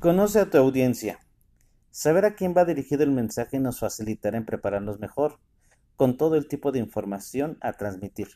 Conoce a tu audiencia. Saber a quién va dirigido el mensaje nos facilitará en prepararnos mejor, con todo el tipo de información a transmitir.